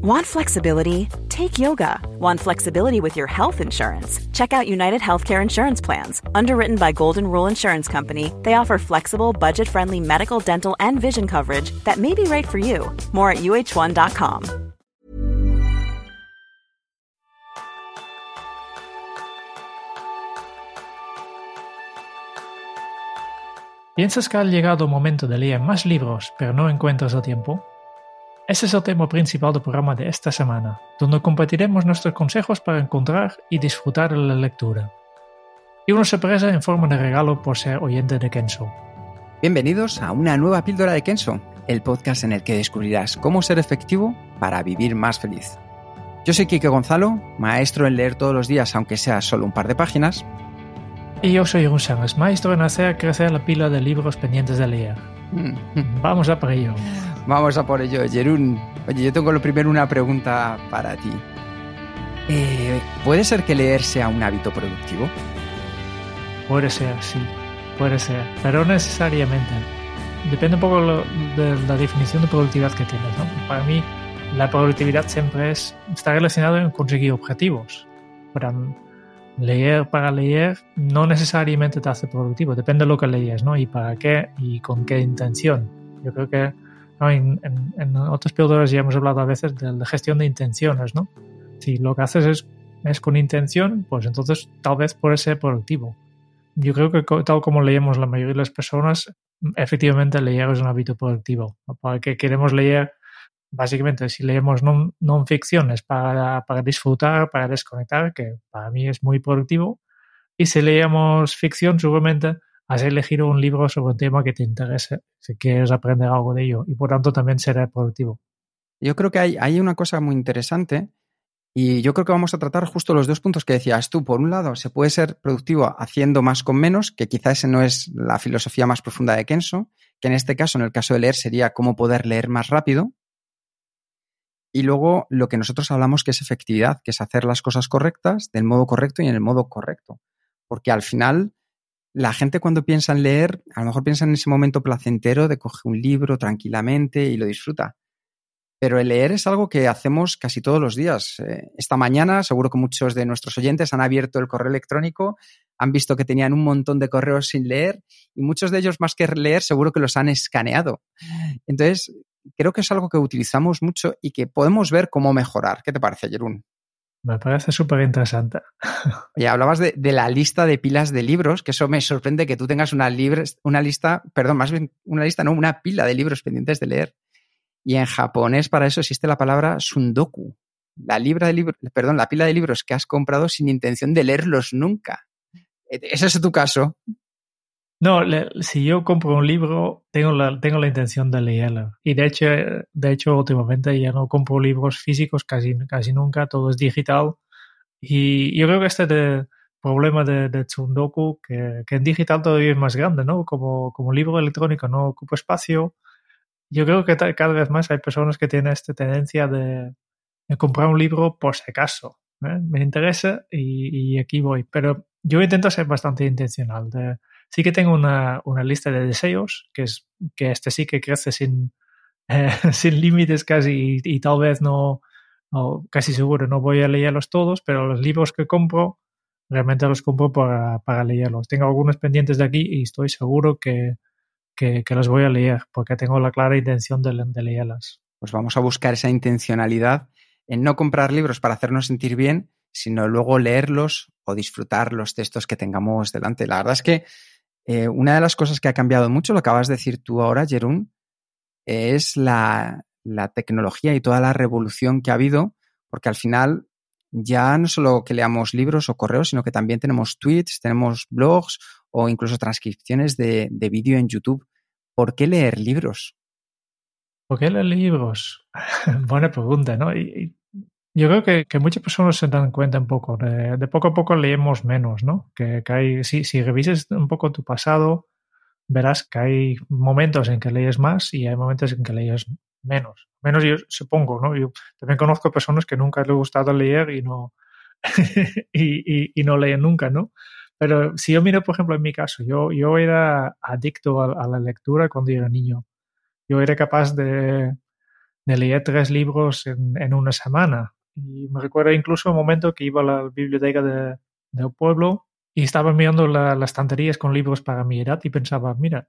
Want flexibility? Take yoga. Want flexibility with your health insurance? Check out United Healthcare Insurance Plans. Underwritten by Golden Rule Insurance Company, they offer flexible, budget friendly medical, dental, and vision coverage that may be right for you. More at uh1.com. ¿Piensas que ha llegado el momento de leer más libros, pero no encuentras el tiempo? Ese es el tema principal del programa de esta semana, donde compartiremos nuestros consejos para encontrar y disfrutar de la lectura. Y una sorpresa en forma de regalo por ser oyente de Kenso. Bienvenidos a una nueva píldora de Kenso, el podcast en el que descubrirás cómo ser efectivo para vivir más feliz. Yo soy Kike Gonzalo, maestro en leer todos los días aunque sea solo un par de páginas. Y yo soy Sánchez, maestro en hacer crecer la pila de libros pendientes de leer. Vamos a por ello. Vamos a por ello, Jerún. Oye, yo tengo lo primero una pregunta para ti. Eh, ¿Puede ser que leer sea un hábito productivo? Puede ser, sí, puede ser, pero no necesariamente. Depende un poco de la definición de productividad que tienes. ¿no? Para mí, la productividad siempre es, está relacionada en conseguir objetivos. Para leer para leer no necesariamente te hace productivo, depende de lo que lees, ¿no? Y para qué y con qué intención. Yo creo que en, en, otros píldoras ya hemos hablado a veces de la gestión de intenciones, ¿no? Si lo que haces es, es con intención, pues entonces tal vez puede ser productivo. Yo creo que tal como leemos la mayoría de las personas, efectivamente leer es un hábito productivo. Para que queremos leer, básicamente, si leemos non, non ficciones para, para disfrutar, para desconectar, que para mí es muy productivo, y si leemos ficción, seguramente has elegido un libro sobre un tema que te interese, si quieres aprender algo de ello y por tanto también será productivo. Yo creo que hay, una cosa muy interesante y yo creo que vamos a tratar justo los dos puntos que decías tú. Por un lado, se puede ser productivo haciendo más con menos, que quizá ese no es la filosofía más profunda de Kenso, que en este caso, en el caso de leer, sería cómo poder leer más rápido. Y luego lo que nosotros hablamos que es efectividad, que es hacer las cosas correctas del modo correcto y en el modo correcto. Porque al final la gente cuando piensa en leer, a lo mejor piensa en ese momento placentero de coger un libro tranquilamente y lo disfruta. Pero el leer es algo que hacemos casi todos los días. Eh, esta mañana seguro que muchos de nuestros oyentes han abierto el correo electrónico, han visto que tenían un montón de correos sin leer y muchos de ellos más que leer seguro que los han escaneado. Entonces, creo que es algo que utilizamos mucho y que podemos ver cómo mejorar. ¿Qué te parece, Jerún? Me parece súper interesante. Oye, hablabas de, la lista de pilas de libros, que eso me sorprende que tú tengas una, una lista, perdón, más bien una lista, no, una pila de libros pendientes de leer. Y en japonés para eso existe la palabra sundoku, la, libra de perdón, la pila de libros que has comprado sin intención de leerlos nunca. E, ¿Ese es tu caso? No, si yo compro un libro, tengo la, tengo la intención de leerlo. Y de hecho, de hecho, últimamente ya no compro libros físicos casi, casi nunca, todo es digital. Y yo creo que este problema de, de Tsundoku, que, que, en digital todavía es más grande, ¿no? Como, como libro electrónico no ocupa espacio. Yo creo que cada vez más hay personas que tienen esta tendencia de, de comprar un libro por si acaso. ¿eh? Me interesa y, y aquí voy. Pero yo intento ser bastante intencional. De, Sí que tengo una, una lista de deseos, que es que este sí que crece sin, eh, sin límites casi y, tal vez no, casi seguro no voy a leerlos todos, pero los libros que compro realmente los compro para, para leerlos. Tengo algunos pendientes de aquí y estoy seguro que, que, los voy a leer porque tengo la clara intención de, de leerlas. Pues vamos a buscar esa intencionalidad en no comprar libros para hacernos sentir bien, sino luego leerlos o disfrutar los textos que tengamos delante. La verdad es que eh, una de las cosas que ha cambiado mucho, lo acabas de decir tú ahora, Jerún, es la, tecnología y toda la revolución que ha habido, porque al final ya no solo que leamos libros o correos, sino que también tenemos tweets, tenemos blogs o incluso transcripciones de, vídeo en YouTube. ¿Por qué leer libros? ¿Por qué leer libros? Buena pregunta, ¿no? Yo creo que, muchas personas se dan cuenta un poco, de, poco a poco leemos menos, ¿no? Que, que hay, si, si revises un poco tu pasado, verás que hay momentos en que lees más y hay momentos en que lees menos. Menos yo supongo, ¿no? Yo también conozco personas que nunca les ha gustado leer y no, y, no leen nunca, ¿no? Pero si yo miro, por ejemplo, en mi caso, yo, yo era adicto a, la lectura cuando era niño. Yo era capaz de, de leer tres libros en, una semana. Y me recuerdo incluso un momento que iba a la biblioteca del pueblo y estaba mirando las estanterías con libros para mi edad y pensaba, mira,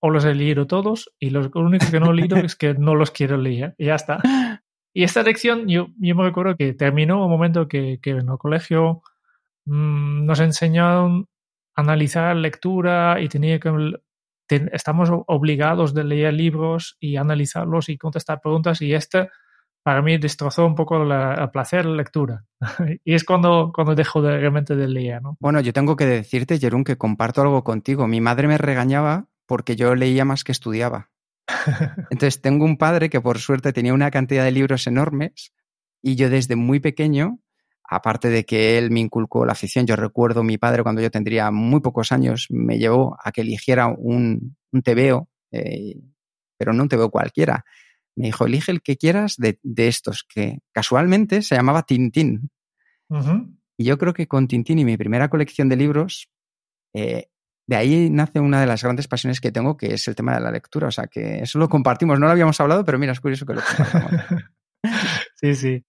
o los he leído todos y los únicos que no he leído es que no los quiero leer. Y ya está. Y esta lección, yo, yo me recuerdo que terminó un momento que, que en el colegio mmm, nos enseñaron a analizar lectura y tenía que estamos obligados de leer libros y analizarlos y contestar preguntas y este para mí destrozó un poco el placer de la lectura. y es cuando, cuando dejo de, realmente de leer. ¿no? Bueno, yo tengo que decirte, Jerón, que comparto algo contigo. Mi madre me regañaba porque yo leía más que estudiaba. Entonces tengo un padre que por suerte tenía una cantidad de libros enormes y yo desde muy pequeño, aparte de que él me inculcó la afición, yo recuerdo mi padre cuando yo tendría muy pocos años me llevó a que eligiera un, un TVO, eh, pero no un TVO cualquiera. Me dijo, elige el que quieras de, estos, que casualmente se llamaba Tintín. Y yo creo que con Tintín y mi primera colección de libros eh, de ahí nace una de las grandes pasiones que tengo, que es el tema de la lectura. O sea, que eso lo compartimos. No lo habíamos hablado, pero mira, es curioso que lo compartamos. sí, sí.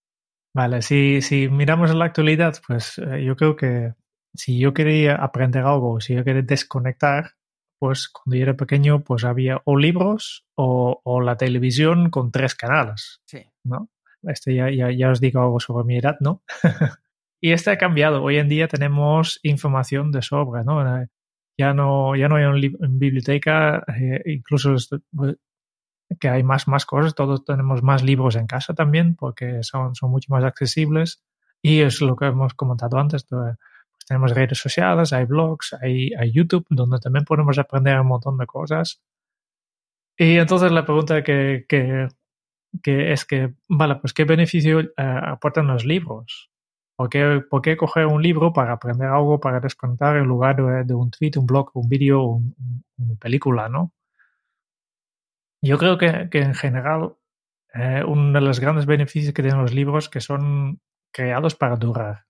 Vale, si, si miramos en la actualidad, pues eh, yo creo que si yo quería aprender algo, si yo quería desconectar, pues cuando yo era pequeño, pues había o libros o, o la televisión con tres canales. Sí. ¿no? Este ya, ya, ya os digo algo sobre mi edad, ¿no? y este ha cambiado. Hoy en día tenemos información de sobra, ¿no? ya no, ya no hay en biblioteca, eh, incluso que hay más, más cosas, todos tenemos más libros en casa también porque son, son mucho más accesibles y es lo que hemos comentado antes, tenemos redes sociales, hay blogs, hay, hay, YouTube donde también podemos aprender un montón de cosas. Y entonces la pregunta que, que, que es que, vale, pues ¿qué beneficio eh, aportan los libros? ¿Por qué, coger un libro para aprender algo, para descontar en lugar de, un tweet, un blog, un vídeo, un, una película, ¿no? Yo creo que, en general eh, uno de los grandes beneficios que tienen los libros que son creados para durar.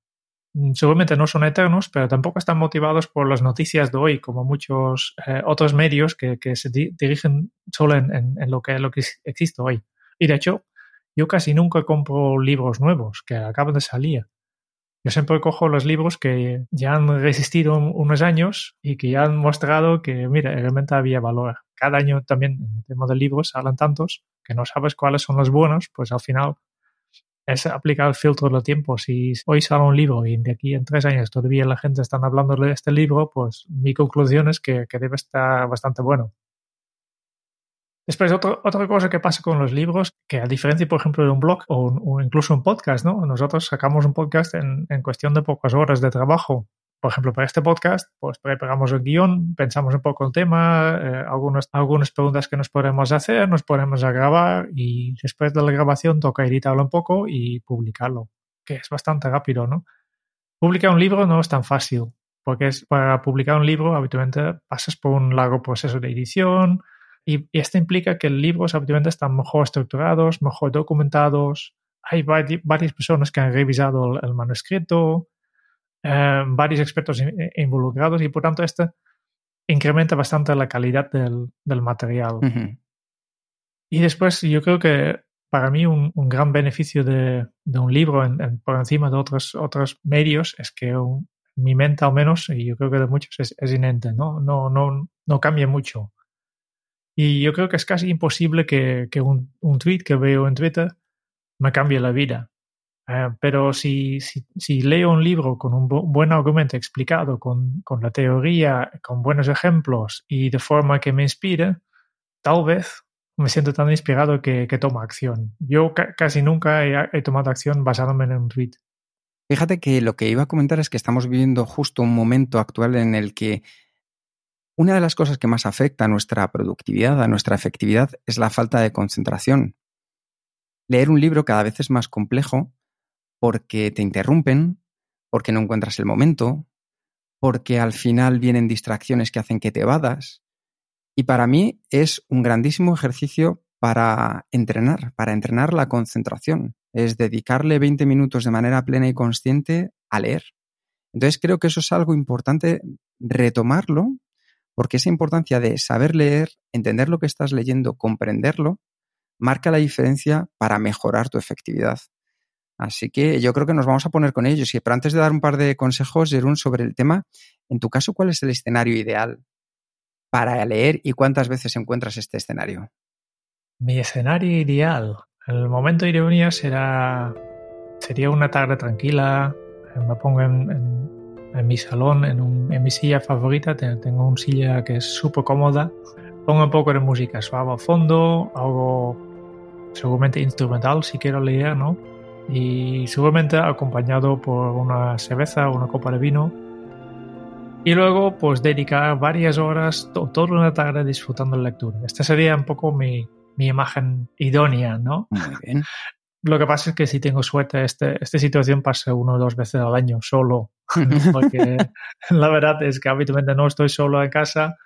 Mm, seguramente no son eternos, pero tampoco están motivados por las noticias de hoy, como muchos eh, otros medios que, se dirigen solo en, lo, que, lo que existe hoy. Y de hecho, yo casi nunca compro libros nuevos que acaban de salir. Yo siempre cojo los libros que ya han resistido unos años y que ya han mostrado que, mira, realmente había valor. Cada año también en el tema de libros salen tantos que no sabes cuáles son los buenos, pues al final es aplicar el filtro del tiempo. Si hoy sale un libro y de aquí en tres años todavía la gente está hablando de este libro, pues mi conclusión es que, debe estar bastante bueno. Después, otra cosa que pasa con los libros, que a diferencia, por ejemplo, de un blog o, incluso un podcast, ¿no? Nosotros sacamos un podcast en, cuestión de pocas horas de trabajo. Por ejemplo, para este podcast, pues preparamos el guion, pensamos un poco el tema, eh, algunas, algunas preguntas que nos podemos hacer, nos ponemos a grabar y después de la grabación toca editarlo un poco y publicarlo, que es bastante rápido, ¿no? Publicar un libro no es tan fácil, porque es, para publicar un libro habitualmente pasas por un largo proceso de edición, y, esto implica que libros obviamente están mejor estructurados, mejor documentados. Hay varias personas que han revisado el, manuscrito, eh, varios expertos involucrados y por tanto esto incrementa bastante la calidad del, del material. Y después yo creo que para mí un, un gran beneficio de, de un libro en, por encima de otros, otros medios es que mi mente al menos, y yo creo que de muchos es, es inente, ¿no? No, no, no cambia mucho. Y yo creo que es casi imposible que, que un, un, tweet que veo en Twitter me cambie la vida. Eh, pero si, si, leo un libro con un buen argumento explicado, con, con, la teoría, con buenos ejemplos y de forma que me inspire, tal vez me siento tan inspirado que, que tomo acción. Yo casi nunca he, he tomado acción basándome en un tweet. Fíjate que lo que iba a comentar es que estamos viviendo justo un momento actual en el que una de las cosas que más afecta a nuestra productividad, a nuestra efectividad, es la falta de concentración. Leer un libro cada vez es más complejo porque te interrumpen, porque no encuentras el momento, porque al final vienen distracciones que hacen que te evadas. Y para mí es un grandísimo ejercicio para entrenar, para entrenar la concentración. Es dedicarle 20 minutos de manera plena y consciente a leer. Entonces creo que eso es algo importante retomarlo porque esa importancia de saber leer, entender lo que estás leyendo, comprenderlo, marca la diferencia para mejorar tu efectividad. Así que yo creo que nos vamos a poner con ellos. Pero antes de dar un par de consejos, Jerún, sobre el tema, en tu caso, ¿cuál es el escenario ideal para leer y cuántas veces encuentras este escenario? Mi escenario ideal. El momento de ironía será, sería una tarde tranquila. Me pongo en, mi salón, en, mi silla favorita. Tengo una silla que es súper cómoda. Pongo un poco de música suave a fondo. Algo seguramente instrumental si quiero leer, ¿no? Y seguramente acompañado por una cerveza o una copa de vino y luego, pues dedicar varias horas, toda una tarde disfrutando la lectura. Esta sería un poco mi, mi imagen idónea, ¿no? Muy bien. Lo que pasa es que si tengo suerte, este, esta situación pasa uno o dos veces al año solo, porque la verdad es que habitualmente no estoy solo en casa,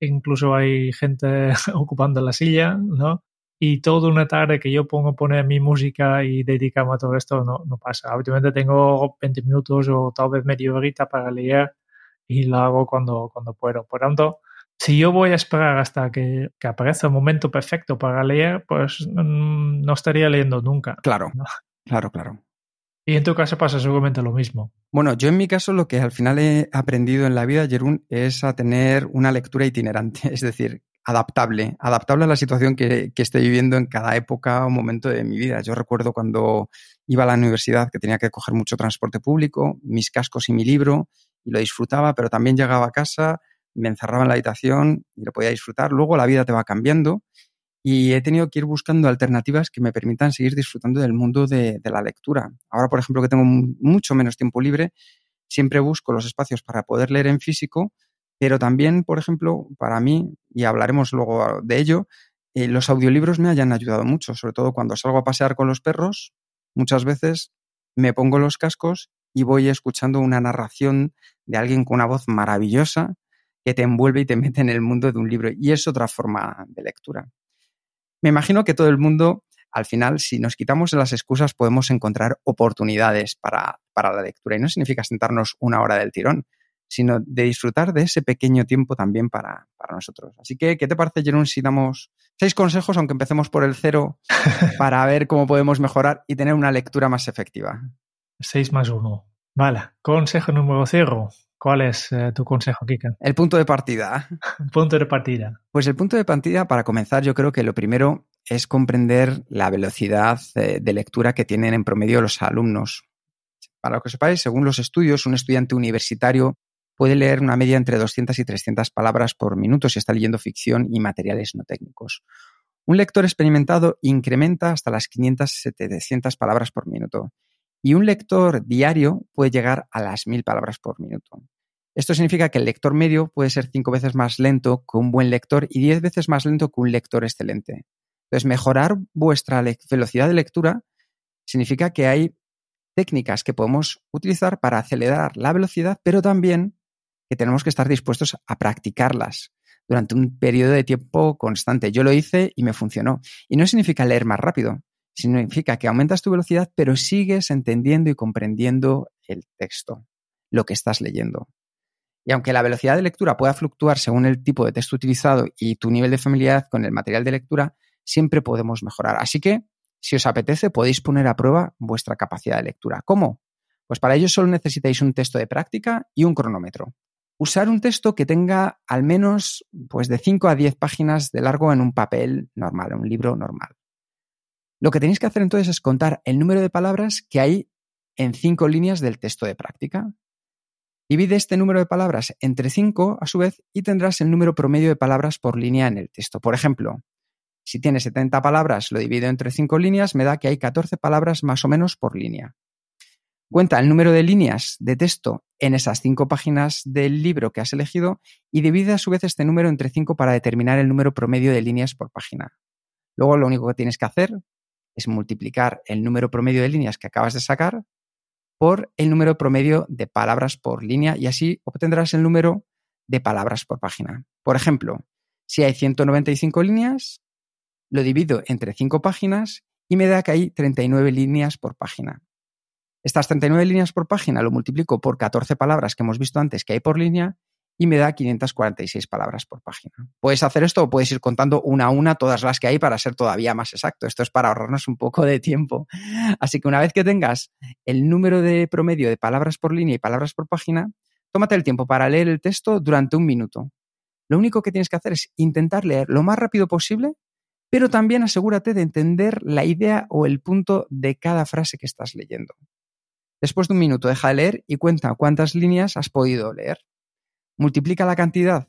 incluso hay gente ocupando la silla, ¿no? Y toda una tarde que yo pongo poner mi música y dedicarme a todo esto no, no pasa. Habitualmente tengo 20 minutos o tal vez media horita para leer y lo hago cuando, cuando puedo. Por tanto, si yo voy a esperar hasta que, que aparezca el momento perfecto para leer, pues mm, no estaría leyendo nunca. Claro, claro, claro. Y en tu caso pasa seguramente lo mismo. Bueno, yo en mi caso lo que al final he aprendido en la vida, Jerún, es a tener una lectura itinerante, es decir, adaptable, adaptable a la situación que, que estoy viviendo en cada época o momento de mi vida. Yo recuerdo cuando iba a la universidad que tenía que coger mucho transporte público, mis cascos y mi libro, y lo disfrutaba, pero también llegaba a casa, me encerraba en la habitación y lo podía disfrutar. Luego la vida te va cambiando y he tenido que ir buscando alternativas que me permitan seguir disfrutando del mundo de, la lectura. Ahora, por ejemplo, que tengo mucho menos tiempo libre, siempre busco los espacios para poder leer en físico, pero también, por ejemplo, para mí, y hablaremos luego de ello, eh, los audiolibros me hayan ayudado mucho, sobre todo cuando salgo a pasear con los perros, muchas veces me pongo los cascos y voy escuchando una narración de alguien con una voz maravillosa que te envuelve y te mete en el mundo de un libro. Y es otra forma de lectura. Me imagino que todo el mundo, al final, si nos quitamos las excusas, podemos encontrar oportunidades para, la lectura. Y no significa sentarnos una hora del tirón, sino de disfrutar de ese pequeño tiempo también para, nosotros. Así que, ¿qué te parece, Jerón, si damos seis consejos, aunque empecemos por el cero, para ver cómo podemos mejorar y tener una lectura más efectiva? 6 más 1. Vale. Consejo número 0. ¿Cuál es eh, tu consejo, Kika? El punto de partida. punto de partida. Pues el punto de partida, para comenzar, yo creo que lo primero es comprender la velocidad eh, de lectura que tienen en promedio los alumnos. Para lo que sepáis, según los estudios, un estudiante universitario puede leer una media entre 200 y 300 palabras por minuto si está leyendo ficción y materiales no técnicos. Un lector experimentado incrementa hasta las 500-700 palabras por minuto y un lector diario puede llegar a las mil palabras por minuto. Esto significa que el lector medio puede ser cinco veces más lento que un buen lector y diez veces más lento que un lector excelente. Entonces, mejorar vuestra velocidad de lectura significa que hay técnicas que podemos utilizar para acelerar la velocidad, pero también que tenemos que estar dispuestos a practicarlas durante un periodo de tiempo constante. Yo lo hice y me funcionó. Y no significa leer más rápido, significa que aumentas tu velocidad, pero sigues entendiendo y comprendiendo el texto, lo que estás leyendo. Y aunque la velocidad de lectura pueda fluctuar según el tipo de texto utilizado y tu nivel de familiaridad con el material de lectura, siempre podemos mejorar. Así que, si os apetece, podéis poner a prueba vuestra capacidad de lectura. ¿Cómo? Pues para ello solo necesitáis un texto de práctica y un cronómetro. Usar un texto que tenga al menos pues, de 5 a 10 páginas de largo en un papel normal, en un libro normal. Lo que tenéis que hacer entonces es contar el número de palabras que hay en cinco líneas del texto de práctica. Divide este número de palabras entre cinco, a su vez, y tendrás el número promedio de palabras por línea en el texto. Por ejemplo, si tiene 70 palabras, lo divido entre cinco líneas, me da que hay 14 palabras más o menos por línea. Cuenta el número de líneas de texto en esas cinco páginas del libro que has elegido y divide a su vez este número entre cinco para determinar el número promedio de líneas por página. Luego lo único que tienes que hacer es multiplicar el número promedio de líneas que acabas de sacar por el número promedio de palabras por línea y así obtendrás el número de palabras por página. Por ejemplo, si hay 195 líneas, lo divido entre 5 páginas y me da que hay 39 líneas por página. Estas 39 líneas por página lo multiplico por 14 palabras que hemos visto antes que hay por línea y me da 546 palabras por página. Puedes hacer esto o puedes ir contando una a una todas las que hay para ser todavía más exacto. Esto es para ahorrarnos un poco de tiempo. Así que una vez que tengas el número de promedio de palabras por línea y palabras por página, tómate el tiempo para leer el texto durante un minuto. Lo único que tienes que hacer es intentar leer lo más rápido posible, pero también asegúrate de entender la idea o el punto de cada frase que estás leyendo. Después de un minuto deja de leer y cuenta cuántas líneas has podido leer multiplica la cantidad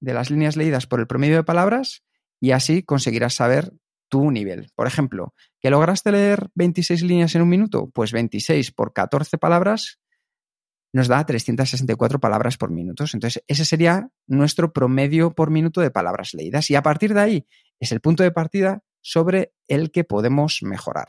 de las líneas leídas por el promedio de palabras y así conseguirás saber tu nivel. Por ejemplo, ¿que lograste leer 26 líneas en un minuto? Pues 26 por 14 palabras nos da 364 palabras por minuto. Entonces, ese sería nuestro promedio por minuto de palabras leídas. Y a partir de ahí es el punto de partida sobre el que podemos mejorar.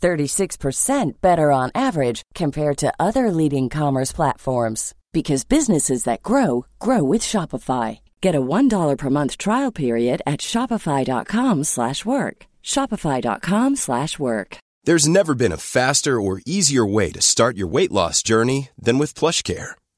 36% better on average compared to other leading commerce platforms because businesses that grow grow with Shopify. Get a $1 per month trial period at shopify.com/work. shopify.com/work. There's never been a faster or easier way to start your weight loss journey than with PlushCare.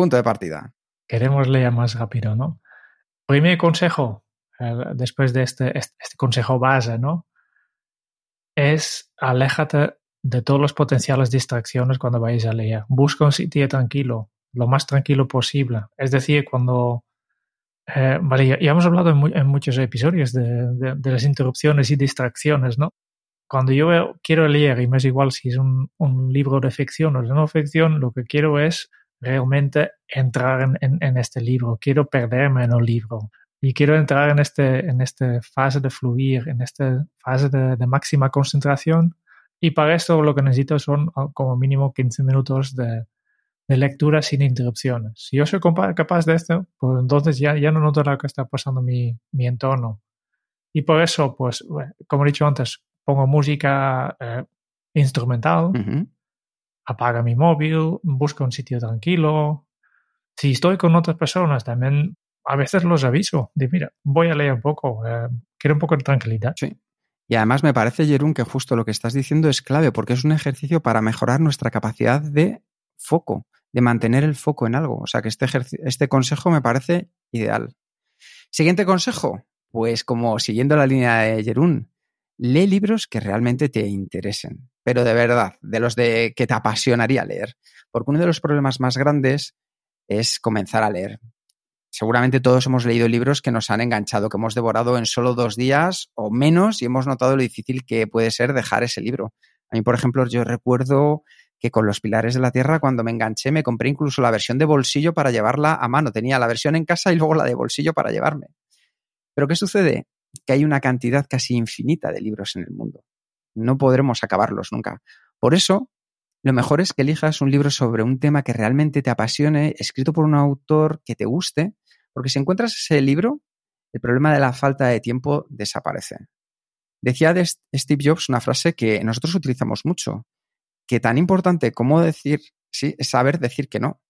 Punto de partida. Queremos leer más rápido, ¿no? Primer consejo, eh, después de este, este, este consejo base, ¿no? Es aléjate de todos los potenciales distracciones cuando vais a leer. Busca un sitio tranquilo, lo más tranquilo posible. Es decir, cuando... Eh, vale, ya, hemos hablado en, muchos episodios de, las interrupciones y distracciones, ¿no? Cuando yo quiero leer, y me es igual si es un, libro de ficción o de no ficción, lo que quiero es realmente entrar en, este libro, quiero perderme en el libro. Y quiero entrar en este en esta fase de fluir, en esta fase de máxima concentración. Y para esto lo que necesito son ah, como mínimo 15 minutos de, lectura sin interrupciones. Si yo soy capaz de esto, pues entonces ya, ya no noto lo que está pasando mi, mi entorno. Y por eso, pues, como he dicho antes, pongo música eh, instrumental, apaga mi móvil, busco un sitio tranquilo. Si estoy con otras personas, también a veces los aviso de, mira, voy a leer un poco, eh, quiero un poco de tranquilidad. Sí. Y además me parece, Jerún, que justo lo que estás diciendo es clave porque es un ejercicio para mejorar nuestra capacidad de foco, de mantener el foco en algo. O sea que este, este consejo me parece ideal. Siguiente consejo, pues como siguiendo la línea de Jerún, lee libros que realmente te interesen, pero de verdad, de los de que te apasionaría leer. Porque uno de los problemas más grandes es comenzar a leer seguramente todos hemos leído libros que nos han enganchado, que hemos devorado en solo dos días o menos y hemos notado lo difícil que puede ser dejar ese libro. A mí, por ejemplo, yo recuerdo que con Los Pilares de la Tierra, cuando me enganché, me compré incluso la versión de bolsillo para llevarla a mano. Tenía la versión en casa y luego la de bolsillo para llevarme. Pero ¿qué sucede? Que hay una cantidad casi infinita de libros en el mundo. No podremos acabarlos nunca. Por eso, lo mejor es que elijas un libro sobre un tema que realmente te apasione, escrito por un autor que te guste, porque si encuentras ese libro, el problema de la falta de tiempo desaparece. Decía de Steve Jobs una frase que nosotros utilizamos mucho, que tan importante como decir sí es saber decir que no.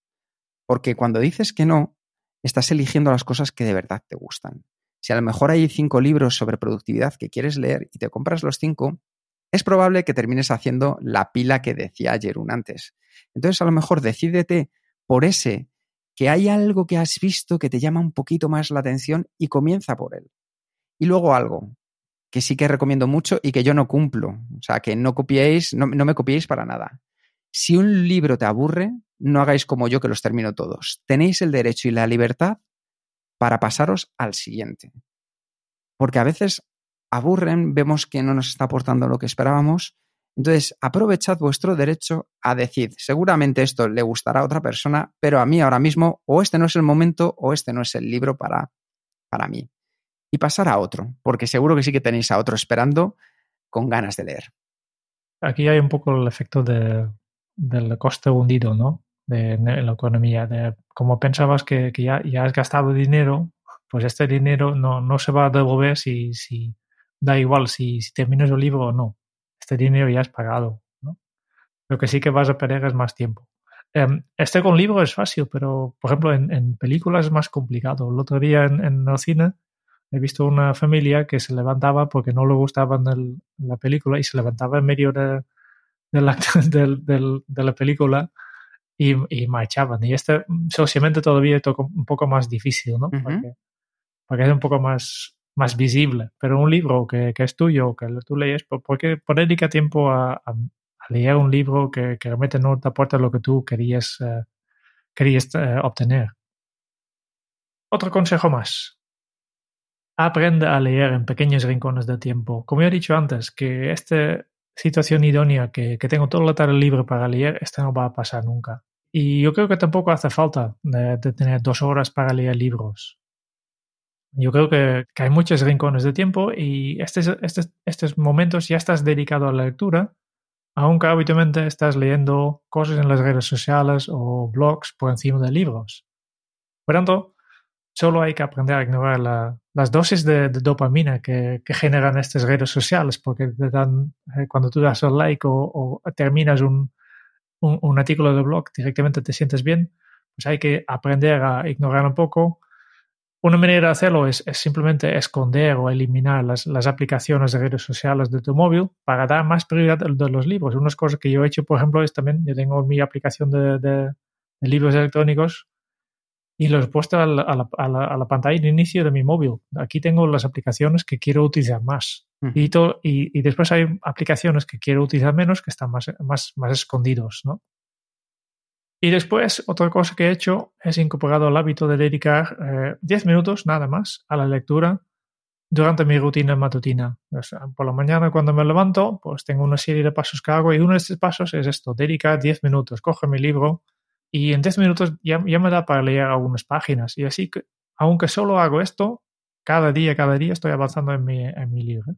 Porque cuando dices que no, estás eligiendo las cosas que de verdad te gustan. Si a lo mejor hay cinco libros sobre productividad que quieres leer y te compras los cinco, es probable que termines haciendo la pila que decía Jerún antes. Entonces, a lo mejor decídete por ese que hay algo que has visto que te llama un poquito más la atención y comienza por él. Y luego algo que sí que recomiendo mucho y que yo no cumplo. O sea, que no copiéis, no me copiéis para nada. Si un libro te aburre, no hagáis como yo que los termino todos. Tenéis el derecho y la libertad para pasaros al siguiente. Porque a veces aburren, vemos que no nos está aportando lo que esperábamos. Entonces, aprovechad vuestro derecho a decir, seguramente esto le gustará a otra persona, pero a mí ahora mismo o este no es el momento o este no es el libro para, para mí. Y pasar a otro, porque seguro que sí que tenéis a otro esperando con ganas de leer. Aquí hay un poco el efecto de, del coste hundido, ¿no? De, en la economía. De, como pensabas que, que ya, ya, has gastado dinero, pues este dinero no, no se va a devolver si, si, da igual si, si terminas el libro o no. Este dinero ya es pagado. ¿no? Lo que sí que vas a perder es más tiempo. Um, este con libro es fácil, pero por ejemplo en, en películas es más complicado. El otro día en, en, el cine he visto una familia que se levantaba porque no le gustaba el, la película y se levantaba en medio de, de, la, de, de la película y, y, marchaban. Y este socialmente todavía es un poco más difícil, ¿no? Uh -huh. porque, porque es un poco más más visible. Pero un libro que, que es tuyo, que tú lees, ¿por qué, por dedica tiempo a, a, a, leer un libro que, que, realmente no te aporta lo que tú querías, uh, querías uh, obtener? Otro consejo más. Aprende a leer en pequeños rincones de tiempo. Como he dicho antes, que esta situación idónea, que, que tengo toda la tarde libre para leer, esta no va a pasar nunca. Y yo creo que tampoco hace falta de, de tener dos horas para leer libros yo creo que, que, hay muchos rincones de tiempo y estos, estos, estos momentos ya estás dedicado a la lectura, aunque habitualmente estás leyendo cosas en las redes sociales o blogs por encima de libros. Por tanto, solo hay que aprender a ignorar la, las dosis de, de dopamina que, que, generan estas redes sociales, porque te dan, eh, cuando tú das el like o, o terminas un, un, artículo de blog, directamente te sientes bien, pues hay que aprender a ignorar un poco una manera de hacerlo es, simplemente esconder o eliminar las, las, aplicaciones de redes sociales de tu móvil para dar más prioridad de los libros. Unas cosas que yo he hecho, por ejemplo, es también, yo tengo mi aplicación de libros electrónicos y los he puesto a la, a, la, a la, pantalla de inicio de mi móvil. Aquí tengo las aplicaciones que quiero utilizar más. Uh -huh. y, to, y, y, después hay aplicaciones que quiero utilizar menos que están más, más, más escondidos, ¿no? Y después, otra cosa que he hecho es incorporado el hábito de dedicar eh, 10 minutos nada más a la lectura durante mi rutina matutina. O sea, por la mañana cuando me levanto, pues tengo una serie de pasos que hago y uno de estos pasos es esto, dedicar 10 minutos, coge mi libro y en 10 minutos ya, ya me da para leer algunas páginas. Y así que, aunque solo hago esto, cada día, cada día estoy avanzando en mi, en mi libro.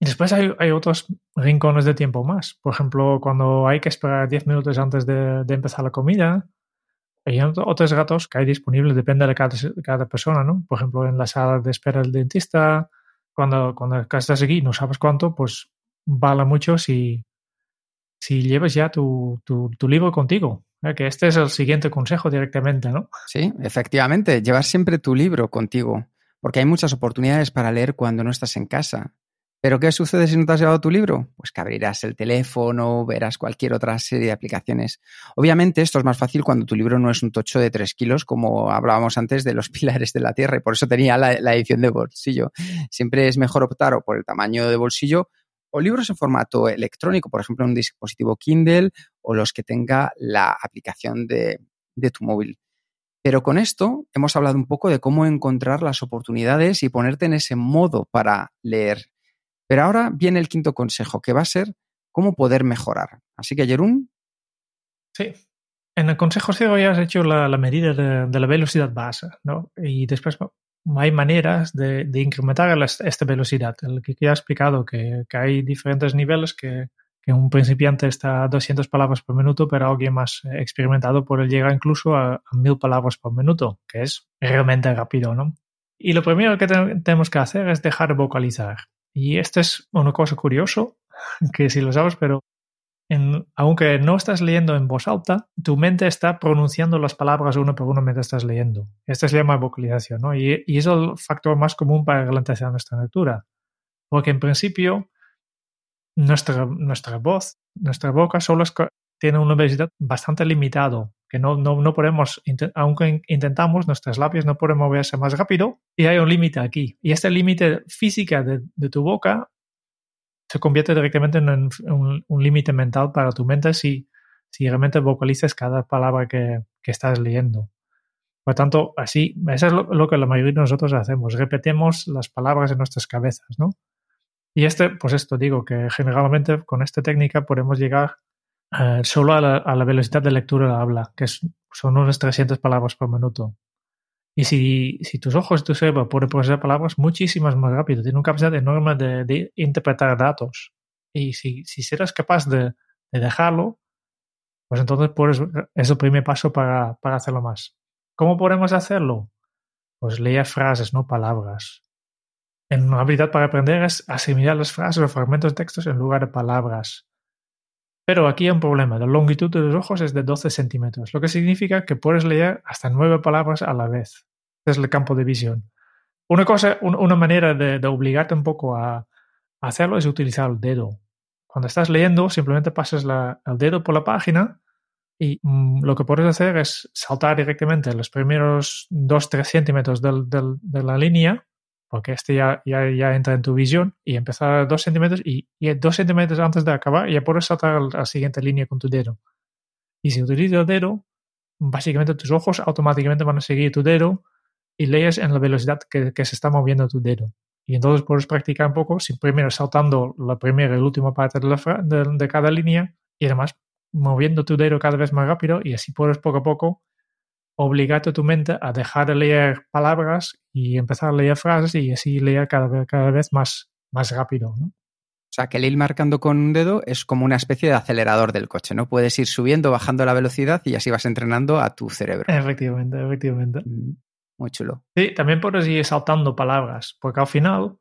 Y después hay, hay, otros rincones de tiempo más. Por ejemplo, cuando hay que esperar 10 minutos antes de, de, empezar la comida, hay otros gatos que hay disponibles, depende de cada, cada, persona, ¿no? Por ejemplo, en la sala de espera del dentista, cuando, cuando estás aquí no sabes cuánto, pues vale mucho si, si llevas ya tu, tu, tu libro contigo. ¿eh? Que este es el siguiente consejo directamente, ¿no? Sí, efectivamente, llevar siempre tu libro contigo, porque hay muchas oportunidades para leer cuando no estás en casa. ¿Pero qué sucede si no te has llevado tu libro? Pues que abrirás el teléfono, verás cualquier otra serie de aplicaciones. Obviamente esto es más fácil cuando tu libro no es un tocho de 3 kilos, como hablábamos antes de los pilares de la Tierra, y por eso tenía la, la edición de bolsillo. Siempre es mejor optar o por el tamaño de bolsillo o libros en formato electrónico, por ejemplo, un dispositivo Kindle o los que tenga la aplicación de, de tu móvil. Pero con esto hemos hablado un poco de cómo encontrar las oportunidades y ponerte en ese modo para leer pero ahora viene el quinto consejo, que va a ser cómo poder mejorar. Así que, Jerún. Sí. En el consejo cero ya has hecho la, la medida de, de, la velocidad base, ¿no? Y después hay maneras de, de incrementar la, esta velocidad. El que ya he explicado que, que hay diferentes niveles que, que, un principiante está a 200 palabras por minuto, pero alguien más experimentado puede llegar incluso a, a 1000 palabras por minuto, que es realmente rápido, ¿no? Y lo primero que te, tenemos que hacer es dejar de vocalizar. Y esta es una cosa curiosa, que si lo sabes, pero aunque no estás leyendo en voz alta, tu mente está pronunciando las palabras uno por uno mientras estás leyendo. Esto se llama vocalización, ¿no? Y, es el factor más común para ralentizar nuestra lectura. Porque en principio, nuestra, voz, nuestra boca solo tiene una velocidad bastante limitada que no, no, no podemos, aunque intentamos, nuestros labios no pueden moverse más rápido y hay un límite aquí. Y este límite física de, tu boca se convierte directamente en un, límite mental para tu mente si, si realmente vocalizas cada palabra que, que estás leyendo. Por tanto, así, eso es lo, que la mayoría de nosotros hacemos, repetimos las palabras en nuestras cabezas, ¿no? Y este, pues esto digo, que generalmente con esta técnica podemos llegar eh, solo a la, velocidad de lectura de la habla, que son unas 300 palabras por minuto. Y si, tus ojos y tu cerebro pueden procesar palabras muchísimas más rápido, tiene una capacidad enorme de, interpretar datos. Y si, si serás capaz de, dejarlo, pues entonces es el primer paso para, para hacerlo más. ¿Cómo podemos hacerlo? Pues leer frases, no palabras. En una habilidad para aprender es asimilar las frases o fragmentos de textos en lugar de palabras. Pero aquí hay un problema. La longitud de los ojos es de 12 centímetros, lo que significa que puedes leer hasta nueve palabras a la vez. Este es el campo de visión. Una cosa, una manera de, obligarte un poco a, hacerlo es utilizar el dedo. Cuando estás leyendo, simplemente pasas el dedo por la página y mm, lo que puedes hacer es saltar directamente los primeros 2-3 centímetros de la línea, porque este ya, ya, ya, entra en tu visión, y empezar 2 centímetros y, y 2 centímetros antes de acabar ya puedes saltar a la siguiente línea con tu dedo. Y si utilizas el dedo, básicamente tus ojos automáticamente van a seguir tu dedo y lees en la velocidad que, que se está moviendo tu dedo. Y entonces puedes practicar un poco, si primero saltando la primera y la última parte de, la, de, de cada línea, y además moviendo tu dedo cada vez más rápido y así puedes poco a poco obligar a tu mente a dejar de leer palabras y empezar a leer frases y así leer cada vez, cada vez más, más rápido. ¿no? O sea, que el ir marcando con un dedo es como una especie de acelerador del coche, ¿no? Puedes ir subiendo, bajando la velocidad y así vas entrenando a tu cerebro. Efectivamente, efectivamente. Mm, muy chulo. Sí, también puedes ir saltando palabras, porque al final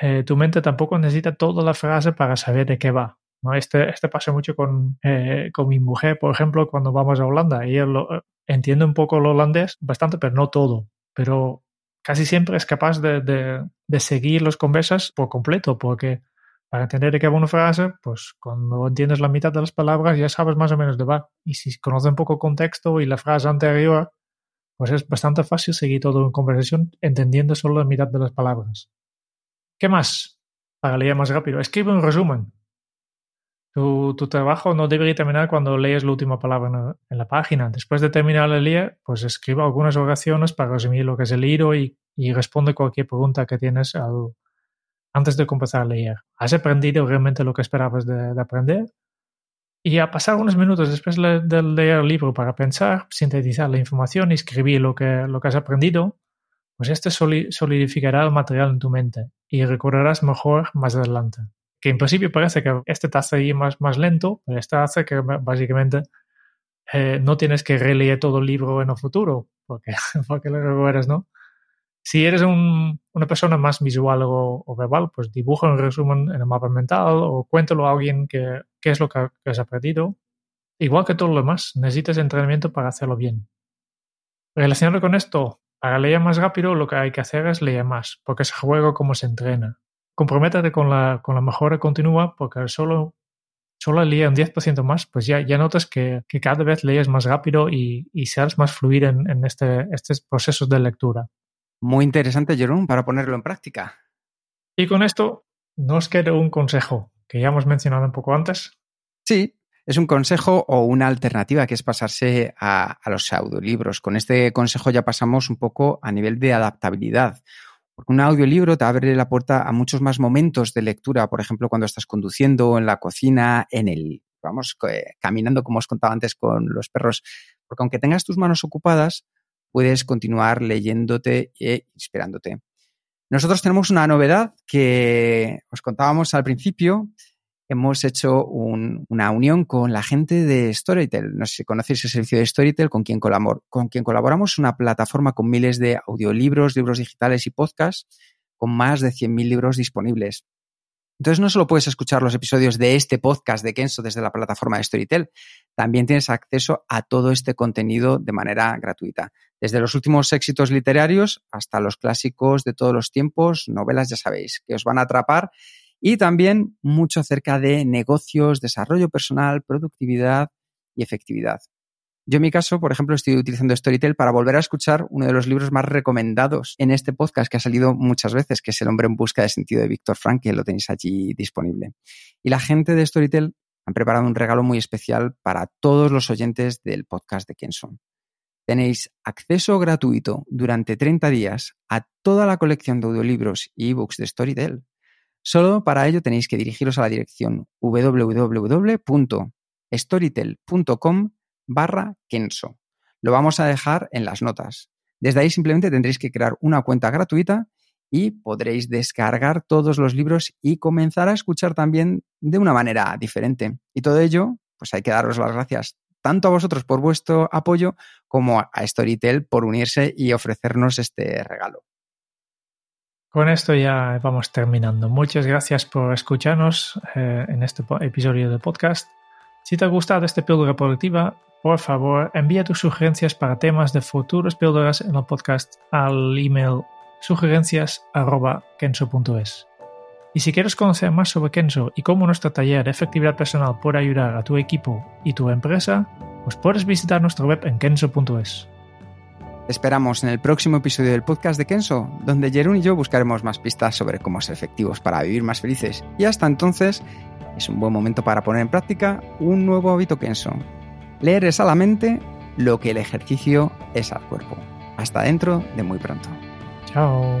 eh, tu mente tampoco necesita toda la frase para saber de qué va. Este, este pasa mucho con, eh, con mi mujer, por ejemplo, cuando vamos a Holanda. Ella lo, entiende un poco el holandés, bastante, pero no todo. Pero casi siempre es capaz de, de, seguir los conversas por completo, porque para entender de qué va una frase, pues cuando entiendes la mitad de las palabras ya sabes más o menos de va. Y si conoces un poco el contexto y la frase anterior, pues es bastante fácil seguir toda una conversación entendiendo solo la mitad de las palabras. ¿Qué más? Para leer más rápido. Escribe un resumen. Tu, trabajo no debería terminar cuando lees la última palabra en la, página. Después de terminar el leer, pues escriba algunas oraciones para resumir lo que es el libro y, responde cualquier pregunta que tienes antes de comenzar a leer. ¿Has aprendido realmente lo que esperabas de, aprender? Y a pasar unos minutos después de leer el libro para pensar, sintetizar la información y escribir lo que, lo que has aprendido, pues esto solidificará el material en tu mente y recordarás mejor más adelante que en principio parece que este te hace ir más, más lento, pero este hace que básicamente eh, no tienes que releer todo el libro en el futuro, porque, porque lo eres, ¿no? Si eres una persona más visual o, verbal, pues dibuja un resumen en el mapa mental o cuéntalo a alguien qué es lo que, has aprendido. Igual que todo lo demás, necesitas entrenamiento para hacerlo bien. Relacionado con esto, para leer más rápido, lo que hay que hacer es leer más, porque es juego como se entrena comprométate con la, con la mejora continua porque solo, solo leer un 10% más, pues ya, ya notas que, que, cada vez lees más rápido y, y seas más fluido en, en este, estos procesos de lectura. Muy interesante, Jerón, para ponerlo en práctica. Y con esto nos queda un consejo que ya hemos mencionado un poco antes. Sí, es un consejo o una alternativa que es pasarse a, a, los audiolibros. Con este consejo ya pasamos un poco a nivel de adaptabilidad. Porque un audiolibro te abre la puerta a muchos más momentos de lectura, por ejemplo, cuando estás conduciendo, en la cocina, en el, vamos, caminando, como os contaba antes, con los perros. Porque aunque tengas tus manos ocupadas, puedes continuar leyéndote e inspirándote. Nosotros tenemos una novedad que os contábamos al principio, hemos hecho una unión con la gente de Storytel. No sé si conocéis el servicio de Storytel con quien, con quien colaboramos, una plataforma con miles de audiolibros, libros digitales y podcasts, con más de 100.000 libros disponibles. Entonces no solo puedes escuchar los episodios de este podcast de Kenso desde la plataforma de Storytel, también tienes acceso a todo este contenido de manera gratuita. Desde los últimos éxitos literarios hasta los clásicos de todos los tiempos, novelas ya sabéis, que os van a atrapar y también mucho acerca de negocios, desarrollo personal, productividad y efectividad. Yo en mi caso, por ejemplo, estoy utilizando Storytel para volver a escuchar uno de los libros más recomendados en este podcast que ha salido muchas veces, que es El hombre en busca de sentido de Víctor Frank, que lo tenéis allí disponible. Y la gente de Storytel han preparado un regalo muy especial para todos los oyentes del podcast de Quién son. tenéis acceso gratuito durante 30 días a toda la colección de audiolibros y ebooks de Storytel. Solo para ello tenéis que dirigiros a la dirección www.storytel.com barra Kenso. Lo vamos a dejar en las notas. Desde ahí simplemente tendréis que crear una cuenta gratuita y podréis descargar todos los libros y comenzar a escuchar también de una manera diferente. Y todo ello, pues hay que daros las gracias tanto a vosotros por vuestro apoyo como a Storytel por unirse y ofrecernos este regalo. Con esto ya vamos terminando. Muchas gracias por escucharnos eh, en este episodio de podcast. Si te ha gustado este píldora productiva, por favor envía tus sugerencias para temas de futuros píldoras en el podcast al email sugerencias.kenso.es. Y si quieres conocer más sobre Kenso y cómo nuestro taller de efectividad personal puede ayudar a tu equipo y tu empresa, pues puedes visitar nuestra web en kenso.es. esperamos en el próximo episodio del podcast de Kenso, donde Jerún y yo buscaremos más pistas sobre cómo ser efectivos para vivir más felices. Y hasta entonces, es un buen momento para poner en práctica un nuevo hábito Kenso. Leer es a la mente lo que el ejercicio es al cuerpo. Hasta dentro de muy pronto. Chao.